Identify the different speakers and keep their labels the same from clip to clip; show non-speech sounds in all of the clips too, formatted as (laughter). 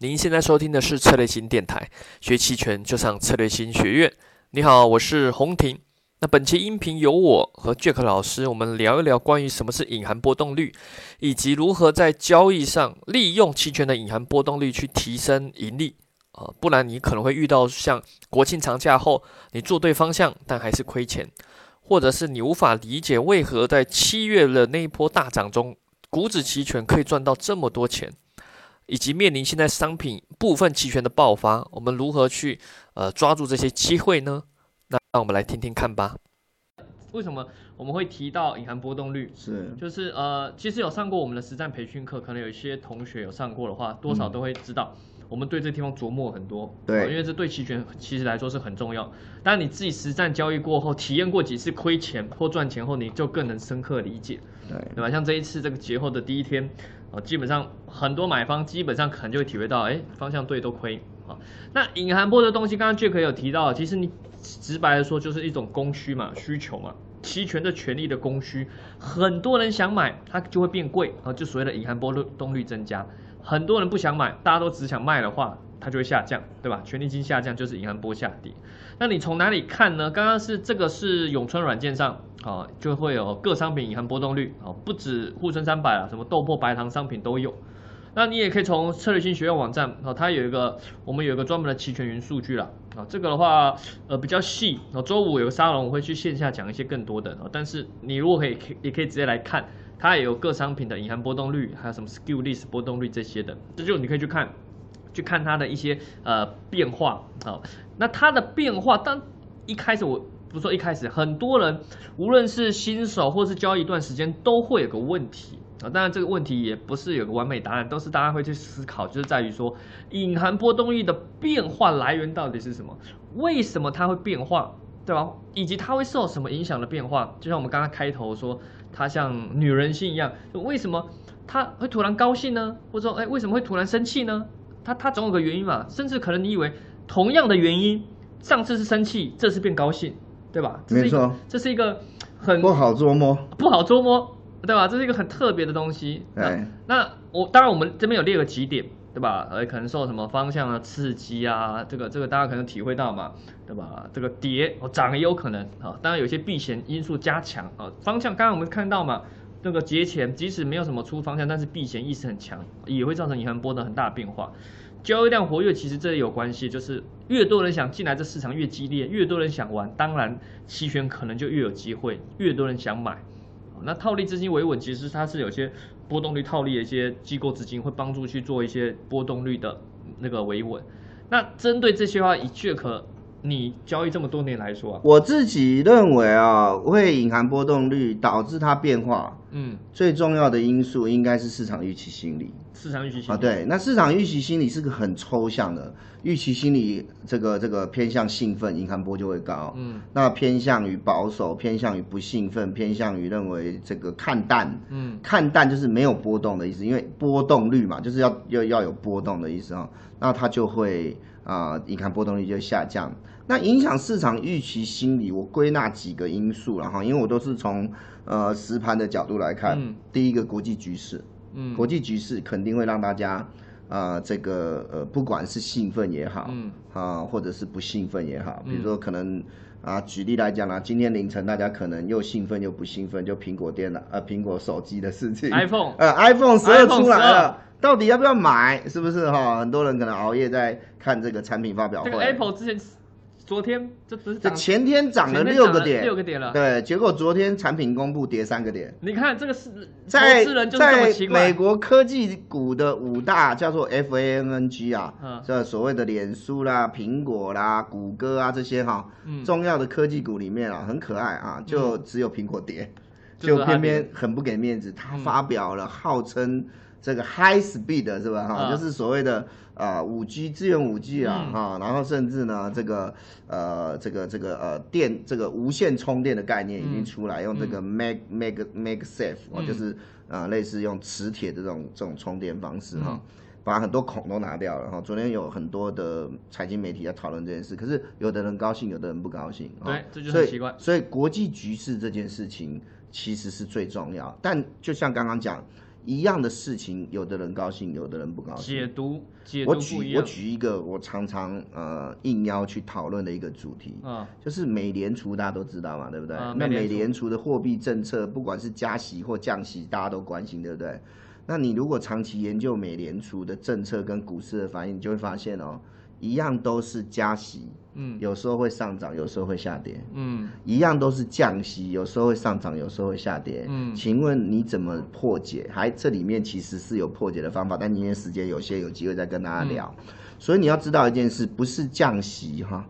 Speaker 1: 您现在收听的是策略型电台，学期权就上策略型学院。你好，我是洪婷。那本期音频由我和 Jack 老师，我们聊一聊关于什么是隐含波动率，以及如何在交易上利用期权的隐含波动率去提升盈利啊。不然你可能会遇到像国庆长假后，你做对方向但还是亏钱，或者是你无法理解为何在七月的那一波大涨中，股指期权可以赚到这么多钱。以及面临现在商品部分期权的爆发，我们如何去呃抓住这些机会呢？那让我们来听听看吧。为什么我们会提到隐含波动率？
Speaker 2: 是，
Speaker 1: 就是呃，其实有上过我们的实战培训课，可能有一些同学有上过的话，多少都会知道，我们对这地方琢磨很多。
Speaker 2: 对，
Speaker 1: 因为这对期权其实来说是很重要。但你自己实战交易过后，体验过几次亏钱或赚钱后，你就更能深刻理解。
Speaker 2: 对，
Speaker 1: 对吧？像这一次这个节后的第一天。哦，基本上很多买方基本上可能就会体会到，哎，方向对都亏啊。那隐含波的东西，刚刚 Jack 有提到，其实你直白的说就是一种供需嘛，需求嘛，期权的权利的供需，很多人想买，它就会变贵啊，就所谓的隐含波动率增加。很多人不想买，大家都只想卖的话。它就会下降，对吧？权利金下降就是隐含波下跌。那你从哪里看呢？刚刚是这个是永春软件上啊，就会有各商品隐含波动率啊，不止沪深三百啊，什么豆粕、白糖商品都有。那你也可以从策略性学院网站啊，它有一个我们有一个专门的期权云数据了啊。这个的话呃比较细啊，周五有个沙龙我会去线下讲一些更多的啊。但是你如果可以可也可以直接来看，它也有各商品的隐含波动率，还有什么 skew list 波动率这些的，这就你可以去看。去看它的一些呃变化啊，那它的变化，当一开始我不说一开始，很多人无论是新手或是交易一段时间，都会有个问题啊。当然这个问题也不是有个完美答案，都是大家会去思考，就是在于说隐含波动率的变化来源到底是什么？为什么它会变化，对吧？以及它会受什么影响的变化？就像我们刚刚开头说，它像女人心一样，为什么它会突然高兴呢？或者说，哎，为什么会突然生气呢？它它总有个原因嘛，甚至可能你以为同样的原因，上次是生气，这次变高兴，对吧？
Speaker 2: 没错，
Speaker 1: 这是一个很
Speaker 2: 不好捉摸，
Speaker 1: 不好捉摸，对吧？这是一个很特别的东西。
Speaker 2: 对，
Speaker 1: 那我当然我们这边有列个几点，对吧？呃，可能受什么方向的刺激啊？这个这个大家可能体会到嘛，对吧？这个跌哦涨也有可能啊，当然有些避险因素加强啊，方向刚刚我们看到嘛。那个节前即使没有什么出方向，但是避险意识很强，也会造成银行波的很大变化。交易量活跃其实这也有关系，就是越多人想进来，这市场越激烈，越多人想玩，当然期权可能就越有机会，越多人想买。那套利资金维稳，其实它是有些波动率套利的一些机构资金会帮助去做一些波动率的那个维稳。那针对这些话，以 Jack 你交易这么多年来说，
Speaker 2: 我自己认为啊，会隐含波动率导致它变化。嗯，最重要的因素应该是市场预期心理。
Speaker 1: 市场预期心理
Speaker 2: 啊，对，那市场预期心理是个很抽象的，预期心理这个这个偏向兴奋，银行波就会高。嗯，那偏向于保守，偏向于不兴奋，偏向于认为这个看淡。嗯，看淡就是没有波动的意思，因为波动率嘛，就是要要要有波动的意思啊，那它就会啊，银行波动率就下降。那影响市场预期心理，我归纳几个因素了哈，因为我都是从呃实盘的角度来看。第一个国际局势，嗯，国际局势肯定会让大家啊这个呃不管是兴奋也好，嗯啊或者是不兴奋也好，比如说可能啊举例来讲啦，今天凌晨大家可能又兴奋又不兴奋，就苹果电脑呃苹果手机的事情
Speaker 1: ，iPhone
Speaker 2: 呃 iPhone 十二出来了，到底要不要买？是不是哈？很多人可能熬夜在看这个产品发表会。
Speaker 1: Apple 之前。昨天这不是
Speaker 2: 这前天涨了六个点，
Speaker 1: 六个点了。
Speaker 2: 对，结果昨天产品公布跌三个点。
Speaker 1: 你看这个是
Speaker 2: 在在美国科技股的五大叫做 F A N N G 啊，这所谓的脸书啦、苹果啦、谷歌啊这些哈，重要的科技股里面啊，很可爱啊，就只有苹果 (laughs) 跌，就偏偏很不给面子，他发表了号称。这个 high speed 是吧？哈，就是所谓的啊五 G 支援五 G 啊，哈，然后甚至呢，这个呃这个这个呃电这个无线充电的概念已经出来，用这个 mag mag mag safe 哦，就是啊类似用磁铁的这种这种充电方式哈，把很多孔都拿掉了哈。昨天有很多的财经媒体在讨论这件事，可是有的人高兴，有的人不高兴。
Speaker 1: 对，这就是奇怪。
Speaker 2: 所以国际局势这件事情其实是最重要，但就像刚刚讲。一样的事情，有的人高兴，有的人不高兴。
Speaker 1: 解读解读
Speaker 2: 我举我。举一个我常常呃应邀去讨论的一个主题，
Speaker 1: 啊，
Speaker 2: 就是美联储大家都知道嘛，对不对？
Speaker 1: 啊
Speaker 2: 那美
Speaker 1: 美联储
Speaker 2: 联储的货币政策，不管是加息或降息，大家都关心，对不对？那你如果长期研究美联储的政策跟股市的反应，你就会发现哦，一样都是加息，
Speaker 1: 嗯
Speaker 2: 有时候会上涨，有时候会下跌。
Speaker 1: 嗯
Speaker 2: 一样都是降息，有时候会上涨，有时候会下跌。
Speaker 1: 嗯
Speaker 2: 请问你怎么破解？还这里面其实是有破解的方法，但今天时间有限，有机会再跟大家聊。
Speaker 1: 嗯
Speaker 2: 所以你要知道一件事，不是降息哈，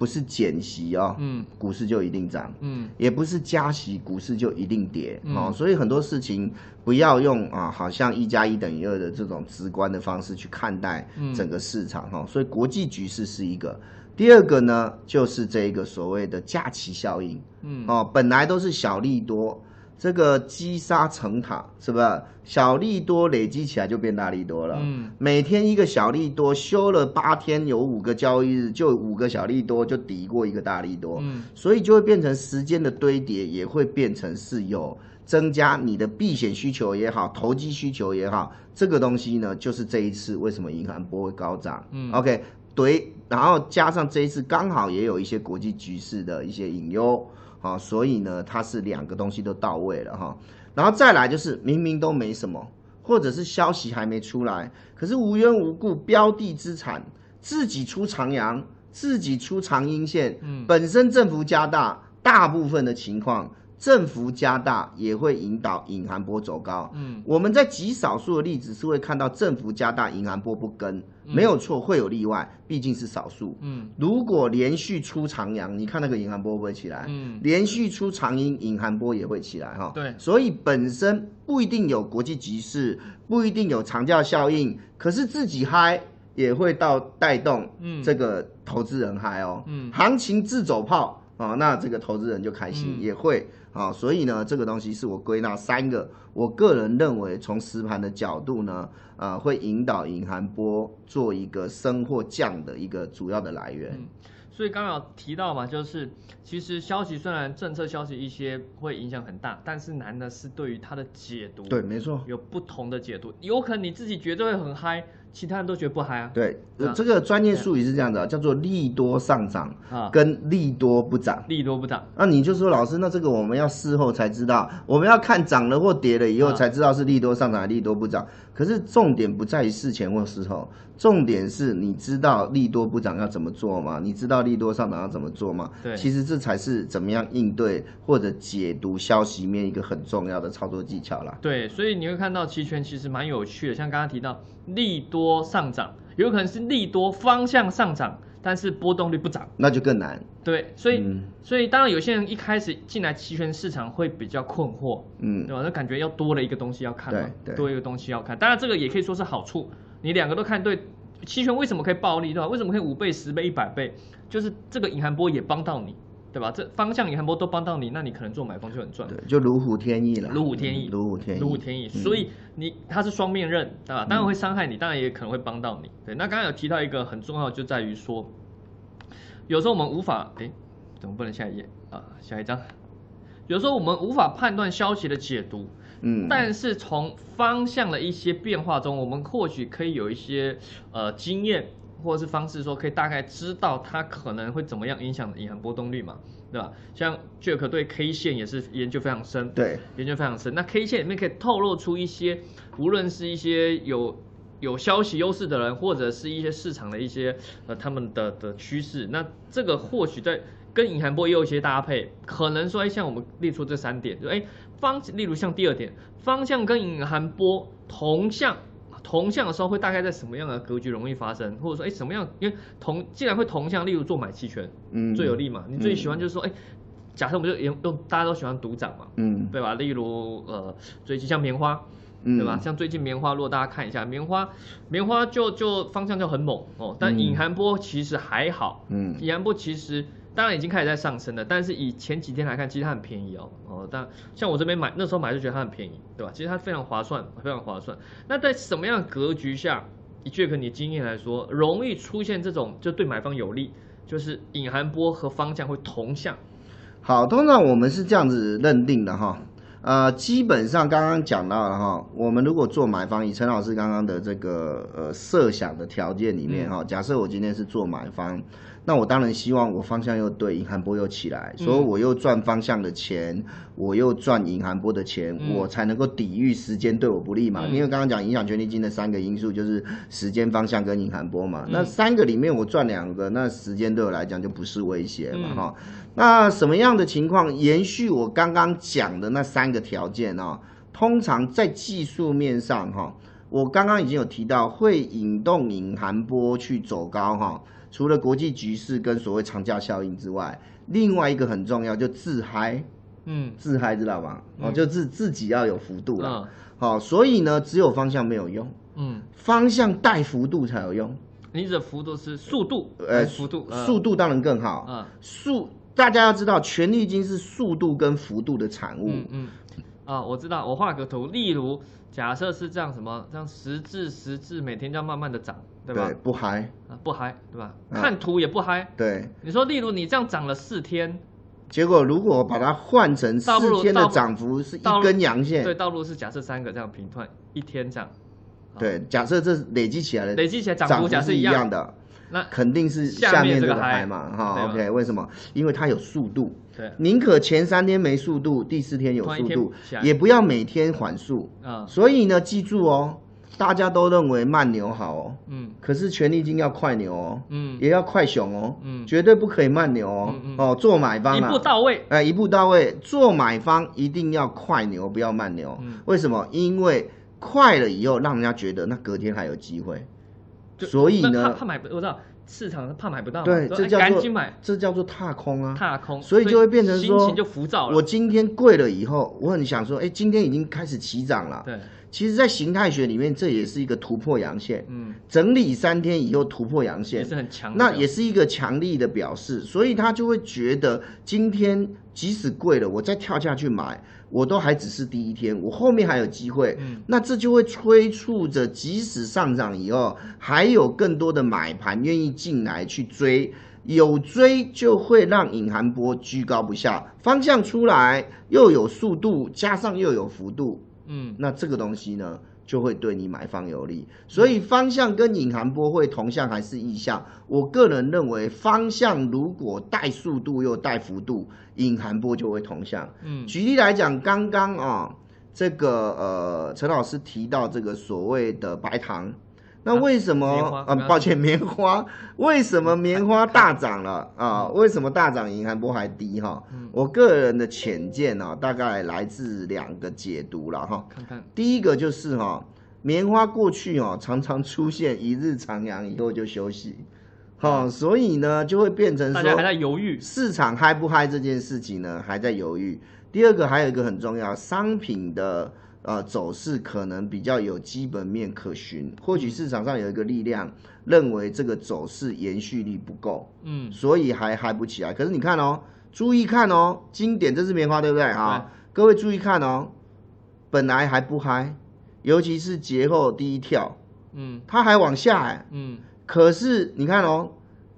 Speaker 2: 不是减息哦，
Speaker 1: 嗯。
Speaker 2: 股市就一定涨。
Speaker 1: 嗯。
Speaker 2: 也不是加息，股市就一定跌、
Speaker 1: 嗯。
Speaker 2: 哦，所以很多事情不要用啊，好像一加一等于二的这种直观的方式去看待
Speaker 1: 嗯。
Speaker 2: 整个市场哈、哦，所以国际局势是一个。第二个呢，就是这个所谓的假期效应
Speaker 1: 嗯。
Speaker 2: 哦，本来都是小利多，这个积沙成塔，是不是？小利多累积起来就变大利多了。
Speaker 1: 嗯
Speaker 2: 每天一个小利多，休了八天，有五个交易日，就五个小利多就抵过一个大利多。
Speaker 1: 嗯
Speaker 2: 所以就会变成时间的堆叠，也会变成是有增加你的避险需求也好，投机需求也好，这个东西呢，就是这一次为什么银行不会高涨。
Speaker 1: 嗯
Speaker 2: ，OK，对，然后加上这一次刚好也有一些国际局势的一些隐忧，啊，所以呢，它是两个东西都到位了哈。然后再来就是明明都没什么，或者是消息还没出来，可是无缘无故标的资产自己出长阳，自己出长阴线，
Speaker 1: 嗯
Speaker 2: 本身振幅加大，大部分的情况振幅加大也会引导隐含波走高。
Speaker 1: 嗯
Speaker 2: 我们在极少数的例子是会看到振幅加大，隐含波不跟，没有错，会有例外，毕竟是少数。
Speaker 1: 嗯
Speaker 2: 如果连续出长阳，你看那个银行波会不会起来？
Speaker 1: 嗯
Speaker 2: 连续出长阴，隐含波也会起来哈。
Speaker 1: 对
Speaker 2: 所以本身不一定有国际局势，不一定有长假效应，可是自己嗨也会到带动
Speaker 1: 嗯
Speaker 2: 这个投资人嗨哦。
Speaker 1: 嗯
Speaker 2: 行情自走炮啊、哦，那这个投资人就开心，
Speaker 1: 嗯
Speaker 2: 也会啊、哦。所以呢，这个东西是我归纳三个，我个人认为从实盘的角度呢，呃，会引导隐含波做一个升或降的一个主要的来源。
Speaker 1: 嗯，所以刚刚有提到嘛，就是其实消息虽然政策消息一些会影响很大，但是难的是对于它的解读，
Speaker 2: 对，没错。
Speaker 1: 有不同的解读，有可能你自己觉得会很嗨，其他人都觉得不嗨啊。
Speaker 2: 对，这个专业术语是这样的，叫做利多上涨
Speaker 1: 啊，
Speaker 2: 跟利多不涨。
Speaker 1: 利多不涨，
Speaker 2: 那你就说老师，那这个我们要事后才知道，我们要看涨了或跌了以后
Speaker 1: 啊
Speaker 2: 才知道是利多上涨还是利多不涨。可是重点不在于事前或事后，重点是你知道利多不涨要怎么做吗？你知道利多上涨要怎么做吗？
Speaker 1: 对
Speaker 2: 其实这才是怎么样应对或者解读消息面一个很重要的操作技巧啦。
Speaker 1: 对，所以你会看到期权其实蛮有趣的，像刚刚提到利多上涨，有可能是利多方向上涨，但是波动率不涨。
Speaker 2: 那就更难。
Speaker 1: 对，所以、
Speaker 2: 嗯
Speaker 1: 所以当然有些人一开始进来期权市场会比较困惑，
Speaker 2: 嗯
Speaker 1: 对吧？那感觉要多了一个东西要看嘛，
Speaker 2: 对对
Speaker 1: 多一个东西要看。当然这个也可以说是好处，你两个都看对。期权为什么可以暴利，对吧？为什么可以五倍、十倍、一百倍？就是这个隐含波也帮到你，对吧？这方向隐含波都帮到你，那你可能做买方就很赚。
Speaker 2: 对，就如虎添翼了。
Speaker 1: 如虎添翼，
Speaker 2: 嗯如虎添翼，
Speaker 1: 如虎添翼。
Speaker 2: 嗯
Speaker 1: 所以你它是双面刃，对吧？当然会伤害你，当然也可能会帮到你。对，那刚刚有提到一个很重要，就在于说，有时候我们无法，哎，怎么不能下一页啊？下一张。有时候我们无法判断消息的解读，
Speaker 2: 嗯，
Speaker 1: 但是从方向的一些变化中，我们或许可以有一些呃经验或者是方式，说可以大概知道它可能会怎么样影响隐含波动率嘛，对吧？像 Jack 对 K 线也是研究非常深，
Speaker 2: 对，
Speaker 1: 研究非常深。那 K 线里面可以透露出一些，无论是一些有有消息优势的人，或者是一些市场的一些呃他们的的趋势。那这个或许在跟隐含波也有一些搭配，可能说，哎，像我们列出这三点，就哎方，例如像第二点，方向跟隐含波同向。同向的时候会大概在什么样的格局容易发生，或者说，哎，什么样？因为同既然会同向，例如做买期权，
Speaker 2: 嗯
Speaker 1: 最有利嘛。你最喜欢就是说，哎，假设我们就用用大家都喜欢赌涨嘛，
Speaker 2: 嗯
Speaker 1: 对吧？例如呃，最近像棉花，
Speaker 2: 嗯
Speaker 1: 对吧？像最近棉花，如果大家看一下棉花，棉花就就方向就很猛哦，但
Speaker 2: 嗯
Speaker 1: 隐含波其实还好，
Speaker 2: 嗯
Speaker 1: 隐含波其实当然已经开始在上升了，但是以前几天来看，其实它很便宜哦哦，但像我这边买那时候买就觉得它很便宜，对吧？其实它非常划算，非常划算。那在什么样的格局下，以 Jack 你经验来说，容易出现这种就对买方有利，就是隐含波和方向会同向？
Speaker 2: 好，通常我们是这样子认定的哈。呃，基本上刚刚讲到了哈，我们如果做买方，以陈老师刚刚的这个呃设想的条件里面哈，假设我今天是做买方。那我当然希望我方向又对，银行波又起来，所以我又赚方向的钱，我又赚银行波的钱，我才能够抵御时间对我不利嘛。因为刚刚讲影响权利金的三个因素就是时间、方向跟银行波嘛。那三个里面我赚两个，那时间对我来讲就不是威胁嘛哈。那什么样的情况延续我刚刚讲的那三个条件呢？通常在技术面上哈，我刚刚已经有提到会引动银行波去走高哈。除了国际局势跟所谓长假效应之外，另外一个很重要就自嗨，嗯，自嗨知道吗？哦，就自自己要有幅度了，好，所以呢，只有方向没有用，嗯，方向带幅度才有用。
Speaker 1: 你的幅度是速度，呃，幅度，
Speaker 2: 速度当然更好，嗯，速大家要知道，权力金是速度跟幅度的产物，嗯，
Speaker 1: 啊，我知道，我画个图，例如。假设是这样，什么这样十字十字每天这样慢慢的涨，对吧？
Speaker 2: 对，不嗨
Speaker 1: 啊，不嗨，对吧？看图也不嗨。
Speaker 2: 对，
Speaker 1: 你说，例如你这样涨了四天，
Speaker 2: 结果如果把它换成四天的涨幅是一根阳线，
Speaker 1: 对，道路是假设三个这样平断，一天这样。
Speaker 2: 对，假设这累积起来的
Speaker 1: 累积起来涨幅假设
Speaker 2: 一样的。
Speaker 1: 那
Speaker 2: 肯定是下面这个嗨嘛，哈，OK，为什么？因为它有速度，对，宁可前三天没速度，第四天有速度，也不要每天缓速，啊，所以呢，记住哦，大家都认为慢牛好哦，嗯，可是权力金要快牛哦，嗯，也要快熊哦，嗯，绝对不可以慢牛哦，哦，做买方
Speaker 1: 一步到位，
Speaker 2: 哎，一步到位，做买方一定要快牛，不要慢牛，为什么？因为快了以后，让人家觉得那隔天还有机会。所以呢，
Speaker 1: 怕买不，我知道市场怕买不到，
Speaker 2: 对，这叫
Speaker 1: 做买，
Speaker 2: 这叫做踏空啊，
Speaker 1: 踏空，
Speaker 2: 所以就会变成说，
Speaker 1: 心情就浮躁了。
Speaker 2: 我今天贵了以后，我很想说，哎，今天已经开始起涨了，对。其实，在形态学里面，这也是一个突破阳线，嗯，整理三天以后突破阳线，
Speaker 1: 也是很强，
Speaker 2: 那也是一个强力的表示，所以他就会觉得今天即使贵了，我再跳下去买，我都还只是第一天，我后面还有机会，嗯，那这就会催促着，即使上涨以后，还有更多的买盘愿意进来去追，有追就会让隐含波居高不下，方向出来又有速度，加上又有幅度。嗯，那这个东西呢，就会对你买方有利。所以方向跟隐含波会同向还是异向？我个人认为，方向如果带速度又带幅度，隐含波就会同向。嗯，举例来讲，刚刚啊，这个呃，陈老师提到这个所谓的白糖。那为什么啊？抱歉，棉花为什么棉花大涨了啊？为什么大涨？银行波还低哈？我个人的浅见呢，大概来自两个解读了哈。看看，第一个就是哈，棉花过去哦常常出现一日长阳以后就休息，好，所以呢就会变成说大
Speaker 1: 家还在犹豫，
Speaker 2: 市场嗨不嗨这件事情呢还在犹豫。第二个还有一个很重要，商品的。呃，走势可能比较有基本面可循，或许市场上有一个力量认为这个走势延续力不够，嗯，所以还嗨不起来。可是你看哦，注意看哦，经典这是棉花对不对？哈？各位注意看哦，本来还不嗨，尤其是节后第一跳，嗯，它还往下哎，嗯，可是你看哦，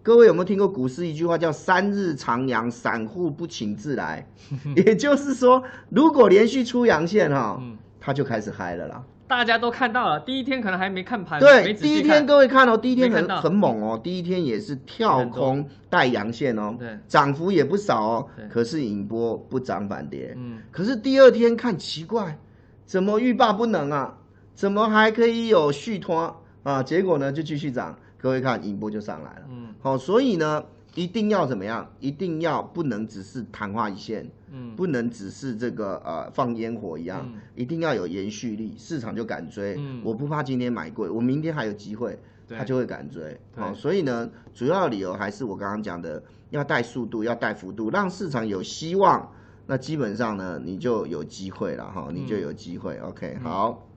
Speaker 2: 各位有没有听过股市一句话叫“三日长阳，散户不请自来 (laughs) ”，也就是说，如果连续出阳线哈。他就开始嗨了啦！
Speaker 1: 大家都看到了，第一天可能还没看盘，
Speaker 2: 对，第一天各位看哦，第一天很很猛哦，第一天也是跳空带阳线哦，对，涨幅也不少哦，可是引波不涨反跌，嗯，可是第二天看奇怪，怎么欲罢不能啊？怎么还可以有续拖？啊？结果呢就继续涨，各位看引波就上来了，嗯，好，所以呢。一定要怎么样？一定要不能只是昙花一现，嗯，不能只是这个呃放烟火一样，一定要有延续力，市场就敢追。我不怕今天买贵，我明天还有机会，他就会敢追。好，所以呢，主要理由还是我刚刚讲的，要带速度，要带幅度，让市场有希望。那基本上呢，你就有机会了哈，你就有机会。OK，好。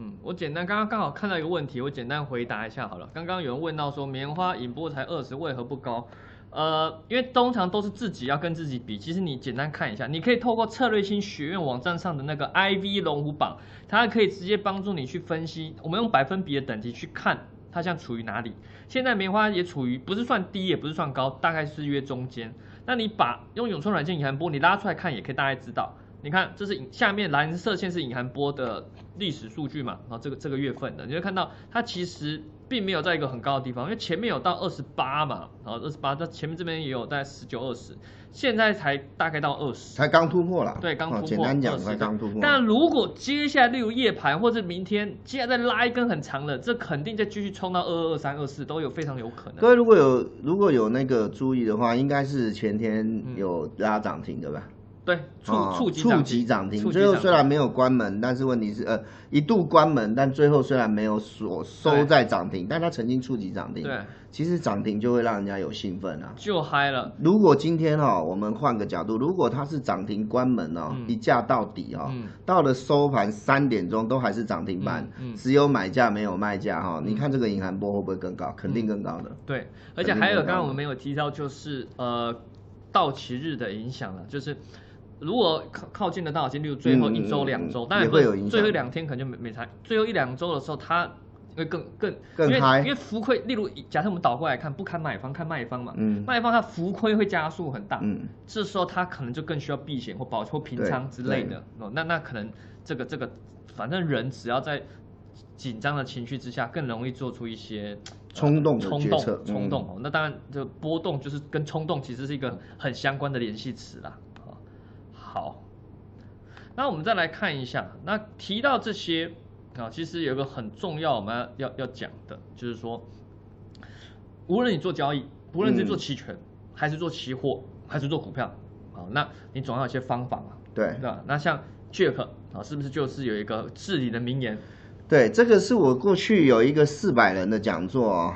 Speaker 1: 嗯，我简单刚刚刚好看到一个问题，我简单回答一下好了。刚刚有人问到说，棉花引波才二十，为何不高？呃，因为通常都是自己要跟自己比。其实你简单看一下，你可以透过策略性学院网站上的那个 IV 龙虎榜，它可以直接帮助你去分析。我们用百分比的等级去看它现在处于哪里。现在棉花也处于不是算低，也不是算高，大概是约中间。那你把用永春软件隐含波你拉出来看，也可以大概知道。你看这是下面蓝色线是隐含波的历史数据嘛，然后这个这个月份的，你会看到它其实。并没有在一个很高的地方，因为前面有到二十八嘛，然后二十八，它前面这边也有在十九、二十，现在才大概到二十，
Speaker 2: 才刚突破了。
Speaker 1: 对，刚突破。
Speaker 2: 简单讲，才刚突破。
Speaker 1: 但如果接下来例如夜盘或者明天接下来再拉一根很长的，这肯定再继续冲到二二、二三、二四都有非常有可能。
Speaker 2: 各位如果有如果有那个注意的话，应该是前天有拉涨停的吧？
Speaker 1: 对，触触触
Speaker 2: 及涨停，最后虽然没有关门，但是问题是，呃，一度关门，但最后虽然没有锁收在涨停，但它曾经触及涨停。
Speaker 1: 对，
Speaker 2: 其实涨停就会让人家有兴奋啊，
Speaker 1: 就嗨了。
Speaker 2: 如果今天哈，我们换个角度，如果它是涨停关门哦，一价到底哦，到了收盘三点钟都还是涨停板，只有买价没有卖价哈，你看这个银行波会不会更高？肯定更高的。
Speaker 1: 对，而且还有刚刚我们没有提到，就是呃，到期日的影响了，就是。如果靠靠近的大金，例如最后一周、两周，当然
Speaker 2: 会有影响。
Speaker 1: 最后两天可能就没没差。最后一两周的时候，它会更更
Speaker 2: 更
Speaker 1: 因为因为浮亏，例如假设我们倒过来看，不看买方，看卖方嘛。嗯。卖方它浮亏会加速很大。嗯。这时候它可能就更需要避险或保或平仓之类的。哦。那那可能这个这个，反正人只要在紧张的情绪之下，更容易做出一些
Speaker 2: 冲动
Speaker 1: 冲动冲动哦。那当然，这波动就是跟冲动其实是一个很相关的联系词啦。好，那我们再来看一下，那提到这些啊，其实有一个很重要我们要要讲的，就是说，无论你做交易，无论是做期权，还是做期货，还是做股票，啊，那你总要有些方法嘛，
Speaker 2: 对，
Speaker 1: 对吧？那像 Jack 啊，是不是就是有一个治理的名言？
Speaker 2: 对，这个是我过去有一个四百人的讲座，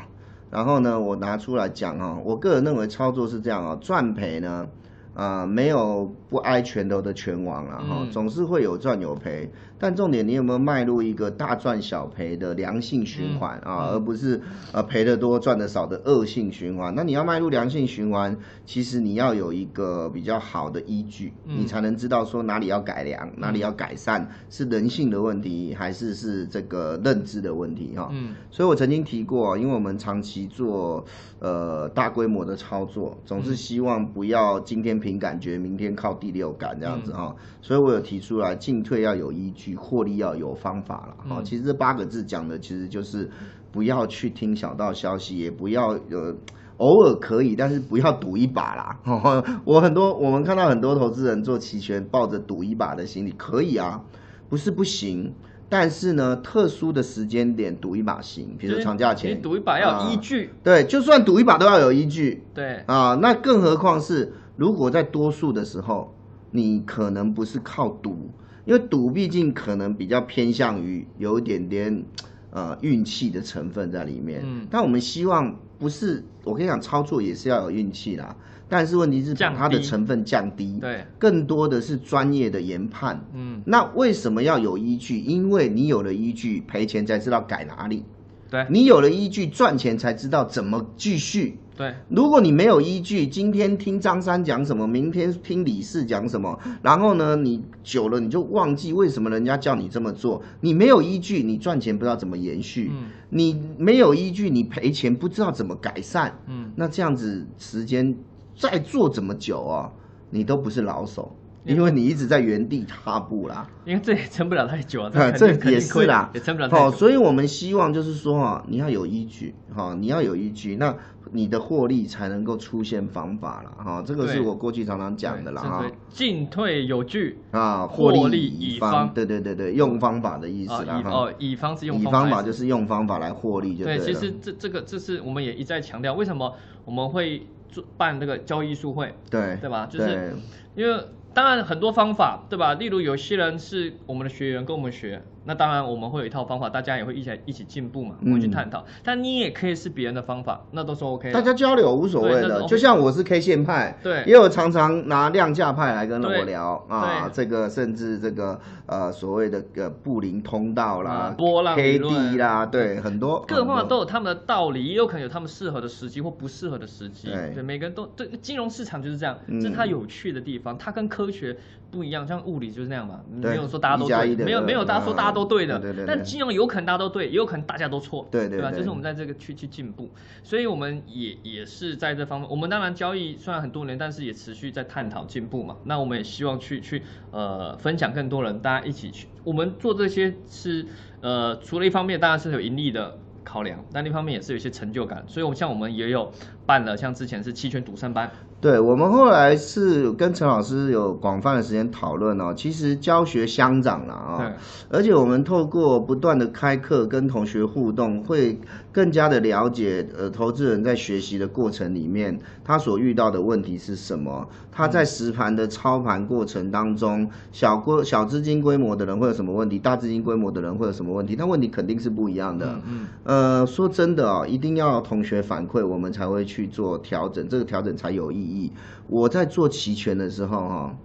Speaker 2: 然后呢，我拿出来讲啊，我个人认为操作是这样啊，赚赔呢。啊，没有不挨拳头的拳王了哈，总是会有赚有赔。但重点，你有没有迈入一个大赚小赔的良性循环啊，而不是呃赔的多赚的少的恶性循环？那你要迈入良性循环，其实你要有一个比较好的依据，你才能知道说哪里要改良，哪里要改善，是人性的问题，还是是这个认知的问题哈？嗯，所以我曾经提过，因为我们长期做呃大规模的操作，总是希望不要今天凭感觉，明天靠第六感这样子哈，所以我有提出来进退要有依据。获利要有方法了，哈，其实这八个字讲的其实就是不要去听小道消息，也不要呃偶尔可以，但是不要赌一把啦。(laughs) 我很多我们看到很多投资人做期权，抱着赌一把的心理，可以啊，不是不行，但是呢，特殊的时间点赌一把行，比如长假前，
Speaker 1: 你赌一把要依据，
Speaker 2: 对，就算赌一把都要有依据，
Speaker 1: 对。
Speaker 2: 啊，那更何况是如果在多数的时候，你可能不是靠赌。因为赌毕竟可能比较偏向于有一点点，呃运气的成分在里面。嗯。但我们希望不是，我跟你讲，操作也是要有运气啦。但是问题是把它的成分降低。
Speaker 1: 对。
Speaker 2: 更多的是专业的研判。嗯。那为什么要有依据？因为你有了依据，赔钱才知道改哪里。
Speaker 1: 对。
Speaker 2: 你有了依据，赚钱才知道怎么继续。
Speaker 1: 对，
Speaker 2: 如果你没有依据，今天听张三讲什么，明天听李四讲什么，然后呢，你久了你就忘记为什么人家叫你这么做。你没有依据，你赚钱不知道怎么延续；你没有依据，你赔钱不知道怎么改善。嗯，那这样子时间再做这么久啊，你都不是老手。因为你一直在原地踏步啦，
Speaker 1: 因为这也撑不了太久
Speaker 2: 啊，(laughs) 这也是啦，
Speaker 1: 也撑不了太久。
Speaker 2: 所以我们希望就是说哈，你要有依据哈，你要有依据，那你的获利才能够出现方法了哈。这个是我过去常常讲的啦哈。
Speaker 1: 进退有据
Speaker 2: 啊，
Speaker 1: 获利乙方，
Speaker 2: 对对对对，用方法的意思啦哈。
Speaker 1: 哦，乙方是用
Speaker 2: 乙方法就是用方法来获利就对
Speaker 1: 对，其实这这个这是我们也一再强调，为什么我们会做办这个交易书会？
Speaker 2: 对
Speaker 1: 对吧？就是因为。当然很多方法，对吧？例如有些人是我们的学员，跟我们学。那当然，我们会有一套方法，大家也会一起一起进步嘛，我们去探讨。但你也可以是别人的方法，那都是 OK。
Speaker 2: 大家交流无所谓的，就像我是 K 线派，
Speaker 1: 对，
Speaker 2: 也有常常拿量价派来跟我聊啊。这个甚至这个呃所谓的个布林通道啦，
Speaker 1: 波浪
Speaker 2: K D 啦，对，很多
Speaker 1: 各方法都有他们的道理，也有可能有他们适合的时机或不适合的时机。对，每个人都对金融市场就是这样，这是它有趣的地方，它跟科。科学不一样，像物理就是那样嘛，
Speaker 2: 对
Speaker 1: 没有说大家都对，没有没有大家说大家都对的，
Speaker 2: 对对对
Speaker 1: 但金融有可能大家都对，也有可能大家都错，吧？
Speaker 2: 对对对
Speaker 1: 就是我们在这个去去进步，所以我们也也是在这方面，我们当然交易虽然很多年，但是也持续在探讨进步嘛。那我们也希望去去呃分享更多人，大家一起去。我们做这些是呃除了一方面当然是有盈利的考量，但另一方面也是有一些成就感。所以，我们像我们也有办了像之前是期权赌圣班，
Speaker 2: 对我们后来是跟陈老师有广泛的时间讨论哦，其实教学相长了啊、
Speaker 1: 对。
Speaker 2: 而且我们透过不断的开课跟同学互动，会更加的了解呃投资人在学习的过程里面，他所遇到的问题是什么，他在实盘的操盘过程当中，小规小资金规模的人会有什么问题，大资金规模的人会有什么问题，那问题肯定是不一样的。
Speaker 1: 嗯
Speaker 2: 呃，说真的哦，一定要同学反馈，我们才会去做调整，这个调整才有意义。我在做期权的时候哈、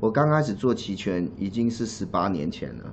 Speaker 2: 我刚开始做期权已经是十八年前了。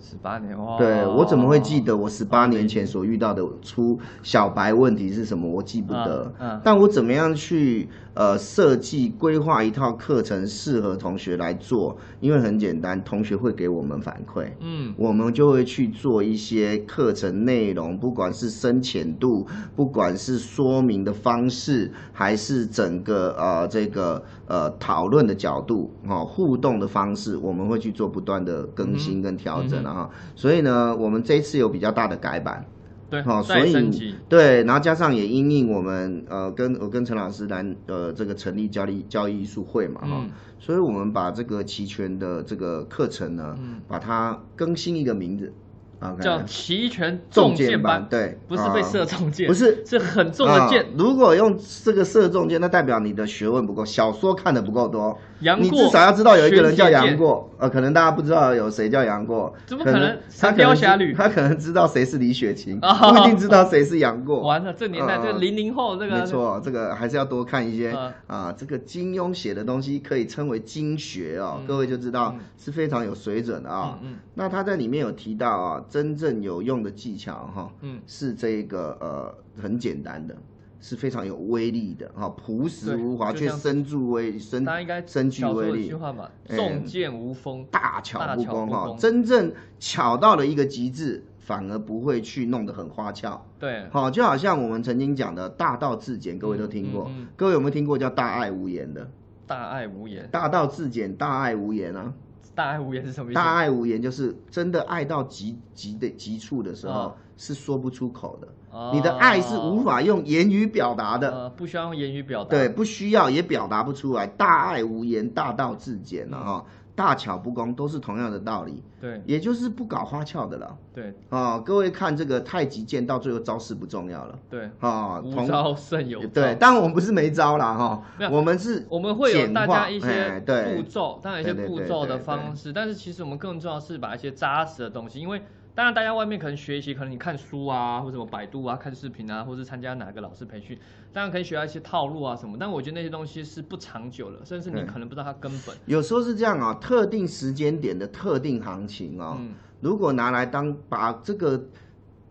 Speaker 1: 十八年哇，
Speaker 2: 对我怎么会记得我十八年
Speaker 1: 哦
Speaker 2: 前所遇到的出小白问题是什么？我记不得。
Speaker 1: 嗯嗯
Speaker 2: 但我怎么样去呃设计规划一套课程适合同学来做？因为很简单，同学会给我们反馈。
Speaker 1: 嗯
Speaker 2: 我们就会去做一些课程内容，不管是深浅度，不管是说明的方式，还是整个呃这个呃讨论的角度，哦、互动的方式，我们会去做不断的更新跟调整啊、哈。所以呢，我们这一次有比较大的改版，
Speaker 1: 对
Speaker 2: 好、，所以，对，然后加上也因应我们呃跟我跟陈老师来呃这个成立交易交易艺术会嘛哈、
Speaker 1: 嗯。
Speaker 2: 所以我们把这个齐全的这个课程呢，
Speaker 1: 嗯。
Speaker 2: 把它更新一个名字，OK，
Speaker 1: 叫齐全
Speaker 2: 重
Speaker 1: 重剑班，
Speaker 2: 对，
Speaker 1: 不是被
Speaker 2: 啊。
Speaker 1: 射中箭，
Speaker 2: 不是。
Speaker 1: 是很重的箭。
Speaker 2: 啊。如果用这个射中箭，那代表你的学问不够，小说看的不够多。你
Speaker 1: 杨过
Speaker 2: 至少要知道有一个人叫杨过，呃，可能大家不知道有谁叫杨过，
Speaker 1: 怎么可能
Speaker 2: 他
Speaker 1: 神雕
Speaker 2: 可能知
Speaker 1: 侠侣
Speaker 2: 他可能知道谁是李雪琴，
Speaker 1: 哦
Speaker 2: 不一定知道谁是杨过。(laughs)
Speaker 1: 完了，这年代
Speaker 2: 嗯
Speaker 1: 这个零零后这个
Speaker 2: 没错，这个还是要多看一些
Speaker 1: 嗯
Speaker 2: 啊。这个金庸写的东西可以称为经学哦，各位就知道是非常有水准的啊。那他在里面有提到啊，真正有用的技巧哈，
Speaker 1: 嗯
Speaker 2: 是这个呃很简单的，是非常有威力的哈，朴实无华却
Speaker 1: 对就像
Speaker 2: 深具威深
Speaker 1: 大家应该
Speaker 2: 深具威力
Speaker 1: 句。话嘛，
Speaker 2: 哎
Speaker 1: 重剑无锋，
Speaker 2: 大巧不工哈，真正巧到了一个极致，反而不会去弄得很花俏。
Speaker 1: 对，
Speaker 2: 好，就好像我们曾经讲的大道至简，各位都听过。
Speaker 1: 嗯嗯嗯
Speaker 2: 各位有没有听过叫大爱无言的？
Speaker 1: 大爱无言，
Speaker 2: 大道至简，大爱无言啊！
Speaker 1: 大爱无言是什么意思？
Speaker 2: 大爱无言就是真的爱到极极的极处的时候，
Speaker 1: 哦
Speaker 2: 是说不出口的。
Speaker 1: 哦。
Speaker 2: 你的爱是无法用言语表达的，
Speaker 1: 呃，不需要用言语表达，
Speaker 2: 对，不需要也表达不出来。大爱无言，大道至简了哈、大巧不工都是同样的道理，
Speaker 1: 对。
Speaker 2: 也就是不搞花俏的了。
Speaker 1: 对。
Speaker 2: 啊、各位看这个太极剑，到最后招式不重要了。
Speaker 1: 对，
Speaker 2: 啊，同
Speaker 1: 无招胜有招，
Speaker 2: 对，当然我们不是没招啦哈。我们是
Speaker 1: 我们会有大家一些步骤，当然一些步骤的方式，但是其实我们更重要的是把一些扎实的东西，因为当然大家外面可能学习，可能你看书啊，或者什么百度啊，看视频啊，或者参加哪个老师培训，当然可以学到一些套路啊什么，但我觉得那些东西是不长久的，甚至你可能不知道它根本。
Speaker 2: 有时候是这样啊，特定时间点的特定行情啊、
Speaker 1: 嗯
Speaker 2: 如果拿来当把这个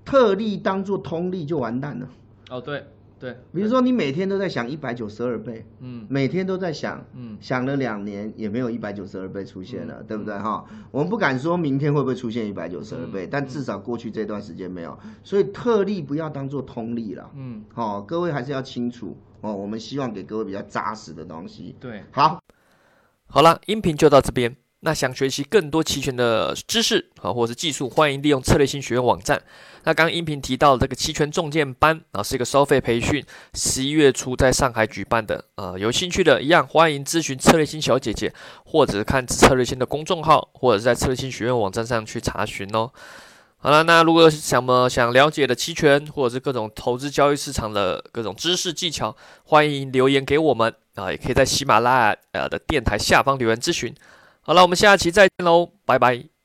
Speaker 2: 特例当做通例，就完蛋了。
Speaker 1: 哦，对对，
Speaker 2: 比如说你每天都在想一百九十二倍，
Speaker 1: 嗯
Speaker 2: 每天都在想，
Speaker 1: 嗯
Speaker 2: 想了两年也没有一百九十二倍出现了，对不对哈？我们不敢说明天会不会出现一百九十二倍，
Speaker 1: 嗯
Speaker 2: 但至少过去这段时间没有，所以特例不要当做通例了。
Speaker 1: 嗯，
Speaker 2: 好、各位还是要清楚哦。我们希望给各位比较扎实的东西。
Speaker 1: 对。
Speaker 2: 好，
Speaker 1: 好了，音频就到这边。那想学习更多期权的知识啊，或者是技术，欢迎利用策略性学院网站。那刚刚音频提到这个期权重建班啊，是一个收费培训，十一月初在上海举办的。呃，有兴趣的一样欢迎咨询策略性小姐姐，或者是看策略性的公众号，或者是在策略性学院网站上去查询哦。好了，那如果想么想了解的期权，或者是各种投资交易市场的各种知识技巧，欢迎留言给我们啊，也可以在喜马拉雅呃的电台下方留言咨询。好了，我们下期再见喽，拜拜。